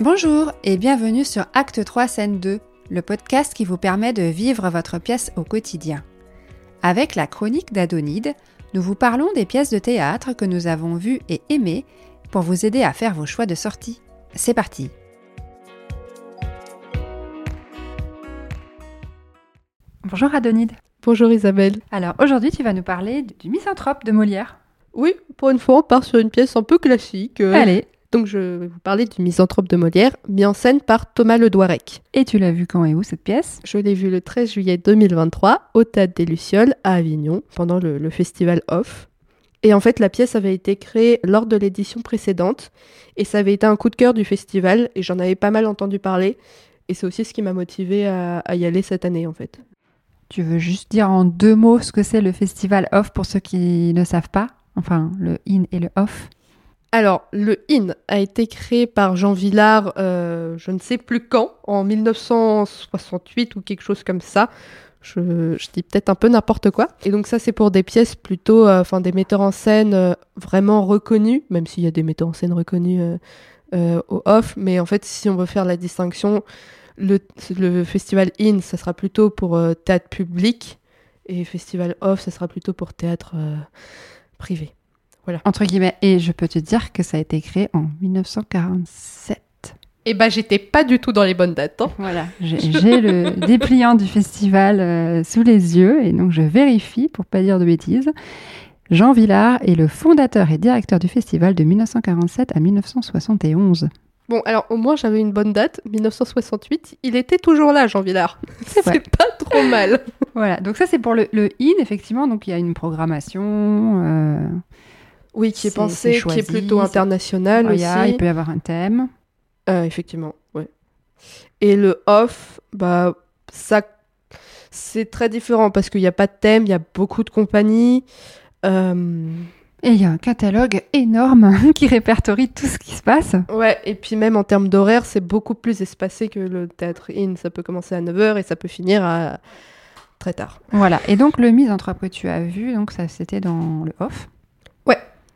Bonjour et bienvenue sur Acte 3 Scène 2, le podcast qui vous permet de vivre votre pièce au quotidien. Avec la chronique d'Adonide, nous vous parlons des pièces de théâtre que nous avons vues et aimées pour vous aider à faire vos choix de sortie. C'est parti Bonjour Adonide. Bonjour Isabelle. Alors aujourd'hui tu vas nous parler du misanthrope de Molière. Oui, pour une fois on part sur une pièce un peu classique. euh, Allez, Donc je vais vous parler du Misanthrope de Molière, mis en scène par Thomas Le Douarec. et tu l'as vu quand et où cette pièce? Je l'ai vu le 13 juillet 2023 au Théâtre des Lucioles à Avignon pendant le, le festival Off. Et en fait, la pièce avait été créée lors de l'édition précédente et ça avait été un coup de cœur du festival et j'en avais pas mal entendu parler. Et c'est aussi ce qui m'a motivé à, à y aller cette année en fait. Tu veux juste dire en deux mots ce que c'est le festival off pour ceux qui ne savent pas? Enfin, le in et le off. Alors, le IN a été créé par Jean Villard, euh, je ne sais plus quand, en 1968 ou quelque chose comme ça. Je, dis peut-être un peu n'importe quoi. Et donc ça, c'est pour des pièces plutôt, euh, enfin des metteurs en scène euh, vraiment reconnus, même s'il y a des metteurs en scène reconnus au off. Mais en fait, si on veut faire la distinction, le, le festival IN, ça sera plutôt pour théâtre public, et festival off, ça sera plutôt pour théâtre euh, Entre guillemets. Et je peux te dire que ça a été créé en 1947. Et bah j'étais pas du tout dans les bonnes dates. hein. Voilà, j'ai le dépliant du festival euh, sous les yeux et donc je vérifie pour pas dire de bêtises. Jean Villard est le fondateur et directeur du festival de 1947 à 1971. Bon, alors au moins j'avais une bonne date, 1968. Il était toujours là, Jean Villard. C'est pas trop mal. Voilà, donc ça c'est pour le, le IN, effectivement. Donc il y a une programmation. euh, Oui, qui est, C'est- pensé, qui est plutôt international a- aussi. il peut y avoir un thème. Euh, effectivement, ouais. Et le off, bah ça, c'est très différent parce qu'il n'y a pas de thème, il y a beaucoup de compagnies. Euh, Et il y a un catalogue énorme qui répertorie tout ce qui se passe. Ouais, et puis même en termes d'horaire, c'est beaucoup plus espacé que le théâtre in. Ça peut commencer à 9h et ça peut finir à très tard. Voilà, et donc le misanthrope que tu as vu, donc ça c'était dans le off.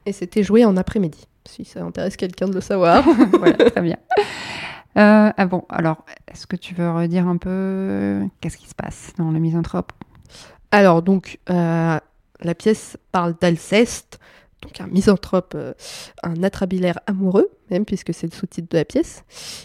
Et c'était joué en après-midi, si ça intéresse quelqu'un de le savoir. voilà, très bien. Euh, ah bon, alors, est-ce que tu veux redire un peu qu'est-ce qui se passe dans le misanthrope? Alors, donc, euh, la pièce parle d'Alceste, donc un misanthrope, euh, un atrabilaire amoureux, même puisque c'est le sous-titre de la pièce,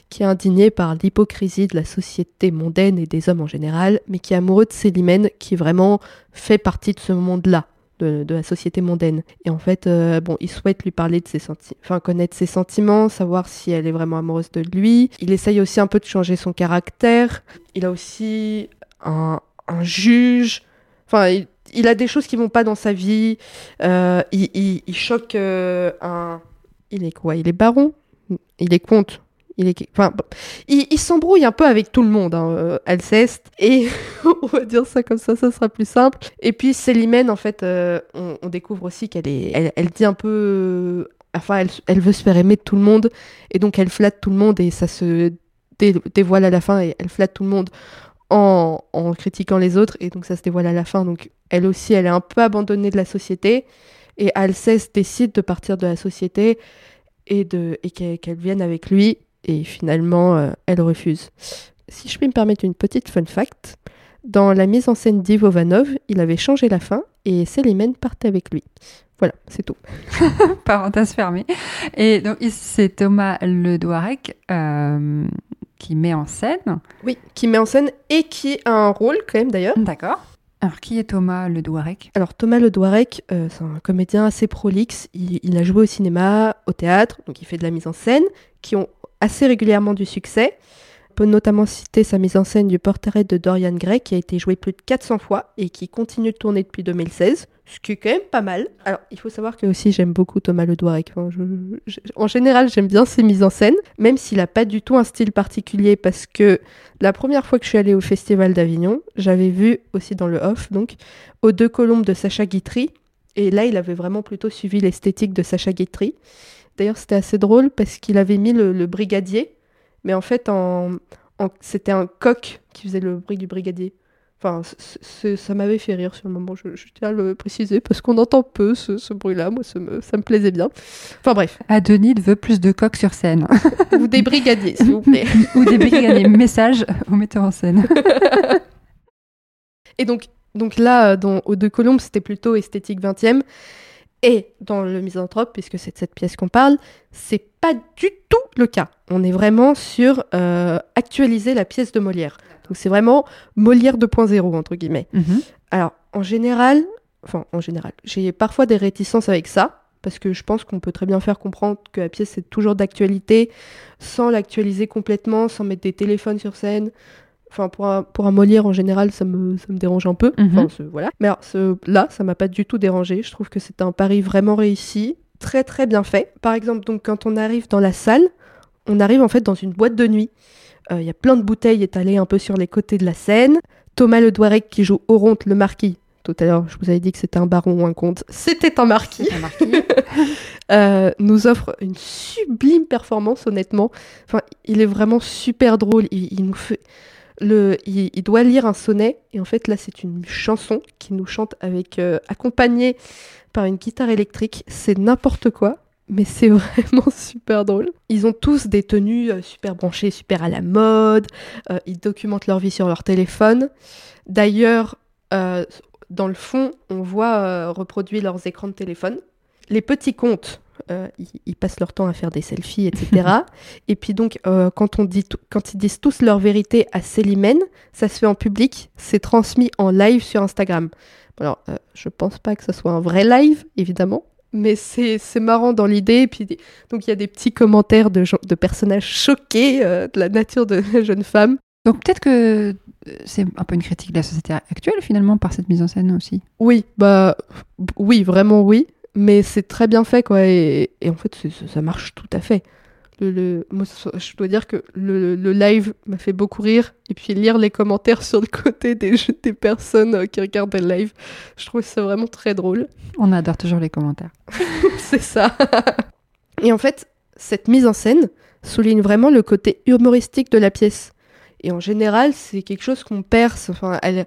qui est indigné par l'hypocrisie de la société mondaine et des hommes en général, mais qui est amoureux de Célimène, qui vraiment fait partie de ce monde-là. De, la société mondaine. Et en fait, euh, bon, il souhaite lui parler de ses sentiments, enfin connaître ses sentiments, savoir si elle est vraiment amoureuse de lui. Il essaye aussi un peu de changer son caractère. Il a aussi un, un juge. Enfin, il, a des choses qui vont pas dans sa vie. Euh, il, il- il choque euh, un. Il est quoi? Il est baron? Il est comte il s'embrouille un peu avec tout le monde, hein, euh, Alceste, et on va dire ça comme ça, ça sera plus simple. Et puis Célimène, en fait, euh, on, découvre aussi qu'elle est, elle, dit un peu, euh, enfin, elle, veut se faire aimer de tout le monde, et donc elle flatte tout le monde, et ça se dé- dévoile à la fin, et elle flatte tout le monde en, critiquant les autres, et donc ça se dévoile à la fin. Donc elle aussi, elle est un peu abandonnée de la société, et Alceste décide de partir de la société et, qu'elle vienne avec lui, et finalement, euh, elle refuse. Si je puis me permettre une petite fun fact, dans la mise en scène d'Ivo Vanov, il avait changé la fin, et Célimène partait avec lui. Voilà, c'est tout. Parenthèse fermée. Et donc c'est Thomas Le Douarec euh, qui met en scène. Oui, qui met en scène et qui a un rôle quand même d'ailleurs. D'accord. Alors qui est Thomas Le Douarec? Alors Thomas Le Douarec, euh, c'est un comédien assez prolixe. Il, il a joué au cinéma, au théâtre, donc il fait de la mise en scène, qui ont assez régulièrement du succès. On peut notamment citer sa mise en scène du portrait de Dorian Gray, qui a été joué plus de 400 fois et qui continue de tourner depuis 2016, ce qui est quand même pas mal. Alors il faut savoir que aussi j'aime beaucoup Thomas Le Douarec. En général, j'aime bien ses mises en scène, même s'il n'a pas du tout un style particulier, parce que la première fois que je suis allée au Festival d'Avignon, j'avais vu aussi dans le off, donc, aux deux colombes de Sacha Guitry. Et là, il avait vraiment plutôt suivi l'esthétique de Sacha Guitry. D'ailleurs, c'était assez drôle parce qu'il avait mis le, brigadier, mais en fait, c'était un coq qui faisait le bruit du brigadier. Enfin, ça m'avait fait rire sur le moment, je, tiens à le préciser, parce qu'on entend peu ce, bruit-là, moi ça me, ça me, plaisait bien. Enfin bref. Adonide veut plus de coq sur scène. Ou des brigadiers, s'il vous plaît. Ou des brigadiers. Message au metteur en scène. Et donc, donc là, dans, aux deux colombes, c'était plutôt esthétique 20e. Et dans le misanthrope, puisque c'est de cette pièce qu'on parle, c'est pas du tout le cas. On est vraiment sur euh, actualiser la pièce de Molière. Donc c'est vraiment Molière 2.0, entre guillemets. Mhm. Alors, en général, enfin, en général, j'ai parfois des réticences avec ça, parce que je pense qu'on peut très bien faire comprendre que la pièce est toujours d'actualité, sans l'actualiser complètement, sans mettre des téléphones sur scène, Enfin, pour un, pour un Molière en général, ça me, ça me dérange un peu. Mhm. voilà. Mais alors, ce, là, ça m'a pas du tout dérangé. Je trouve que c'est un pari vraiment réussi, très très bien fait. Par exemple, donc quand on arrive dans la salle, on arrive en fait dans une boîte de nuit. Euh, il y a plein de bouteilles étalées un peu sur les côtés de la scène. Thomas Le Douarec qui joue Oronte le marquis. Tout à l'heure, je vous avais dit que c'était un baron ou un comte. C'était un marquis. Un marquis. Euh, nous offre une sublime performance, honnêtement. Enfin, il est vraiment super drôle. il nous fait le, il, doit lire un sonnet et en fait là c'est une chanson qu'il nous chante avec euh, accompagnée par une guitare électrique. C'est n'importe quoi, mais c'est vraiment super drôle. Ils ont tous des tenues euh, super branchées, super à la mode. Euh, ils documentent leur vie sur leur téléphone. D'ailleurs, dans le fond, on voit reproduire leurs écrans de téléphone. Les petits euh, ils, passent leur temps à faire des selfies, etc. et puis donc, euh, quand, on dit quand ils disent tous leur vérité à Célimène, ça se fait en public, c'est transmis en live sur Instagram. Alors, euh, je pense pas que ce soit un vrai live, évidemment, mais c'est marrant dans l'idée. Et puis, donc, il y a des petits commentaires de, de personnages choqués de la nature de la jeune femme. Donc peut-être que c'est un peu une critique de la société actuelle finalement par cette mise en scène aussi. Oui, bah oui, vraiment oui mais c'est très bien fait, quoi. Et, en fait, ça marche tout à fait. Le, moi, je dois dire que le, live m'a fait beaucoup rire. Et puis lire les commentaires sur le côté des, des personnes euh, qui regardent le live, je trouve ça vraiment très drôle. On adore toujours les commentaires. c'est ça. et en fait, cette mise en scène souligne vraiment le côté humoristique de la pièce. Et en général, c'est quelque chose qu'on perce. Enfin, elle,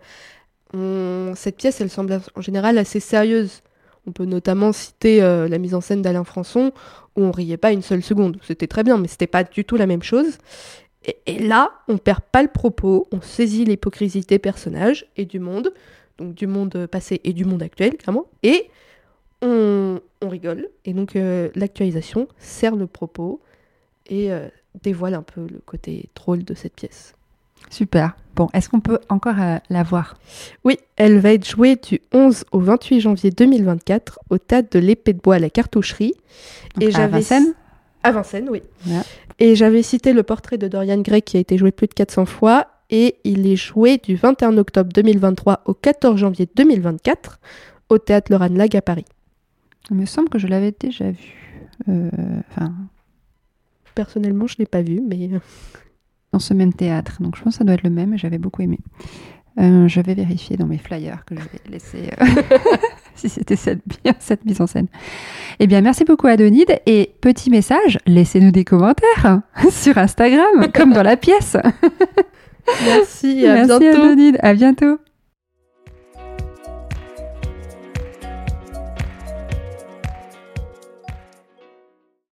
cette pièce, elle semble en général assez sérieuse. On peut notamment citer euh, la mise en scène d'Alain Françon, où on riait pas une seule seconde. C'était très bien, mais c'était pas du tout la même chose. Et, là, on perd pas le propos, on saisit l'hypocrisie des personnages et du monde, donc du monde passé et du monde actuel, clairement, et on, rigole. Et donc euh, l'actualisation sert le propos et euh, dévoile un peu le côté drôle de cette pièce. Super. Bon, est-ce qu'on peut encore euh, la voir? Oui, elle va être jouée du 11 au 28 janvier 2024 au théâtre de l'Épée de Bois à la Cartoucherie. et à Vincennes? À Vincennes, oui. Et j'avais cité le portrait de Dorian Gray qui a été joué plus de 400 fois et il est joué du 21 octobre 2023 au 14 janvier 2024 au théâtre Lorraine Lag à Paris. Il me semble que je l'avais déjà vu. Euh, Personnellement, je ne l'ai pas vu, mais dans ce même théâtre. Donc je pense que ça doit être le même j'avais beaucoup aimé. Euh, je vais vérifier dans mes flyers que je vais laisser euh, si c'était cette, mise en scène. Eh bien, merci beaucoup Adonide et petit message, laissez-nous des commentaires sur Instagram comme dans la pièce. merci, à merci bientôt. Adonide, à bientôt.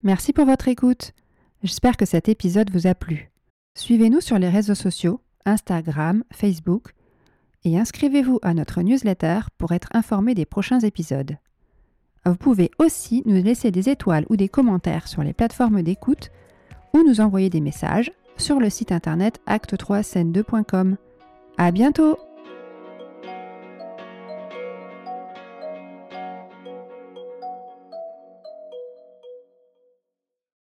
Merci pour votre écoute. J'espère que cet épisode vous a plu. Suivez-nous sur les réseaux sociaux, Instagram, Facebook, et inscrivez-vous à notre newsletter pour être informé des prochains épisodes. Vous pouvez aussi nous laisser des étoiles ou des commentaires sur les plateformes d'écoute ou nous envoyer des messages sur le site internet acte3scène2.com. À bientôt!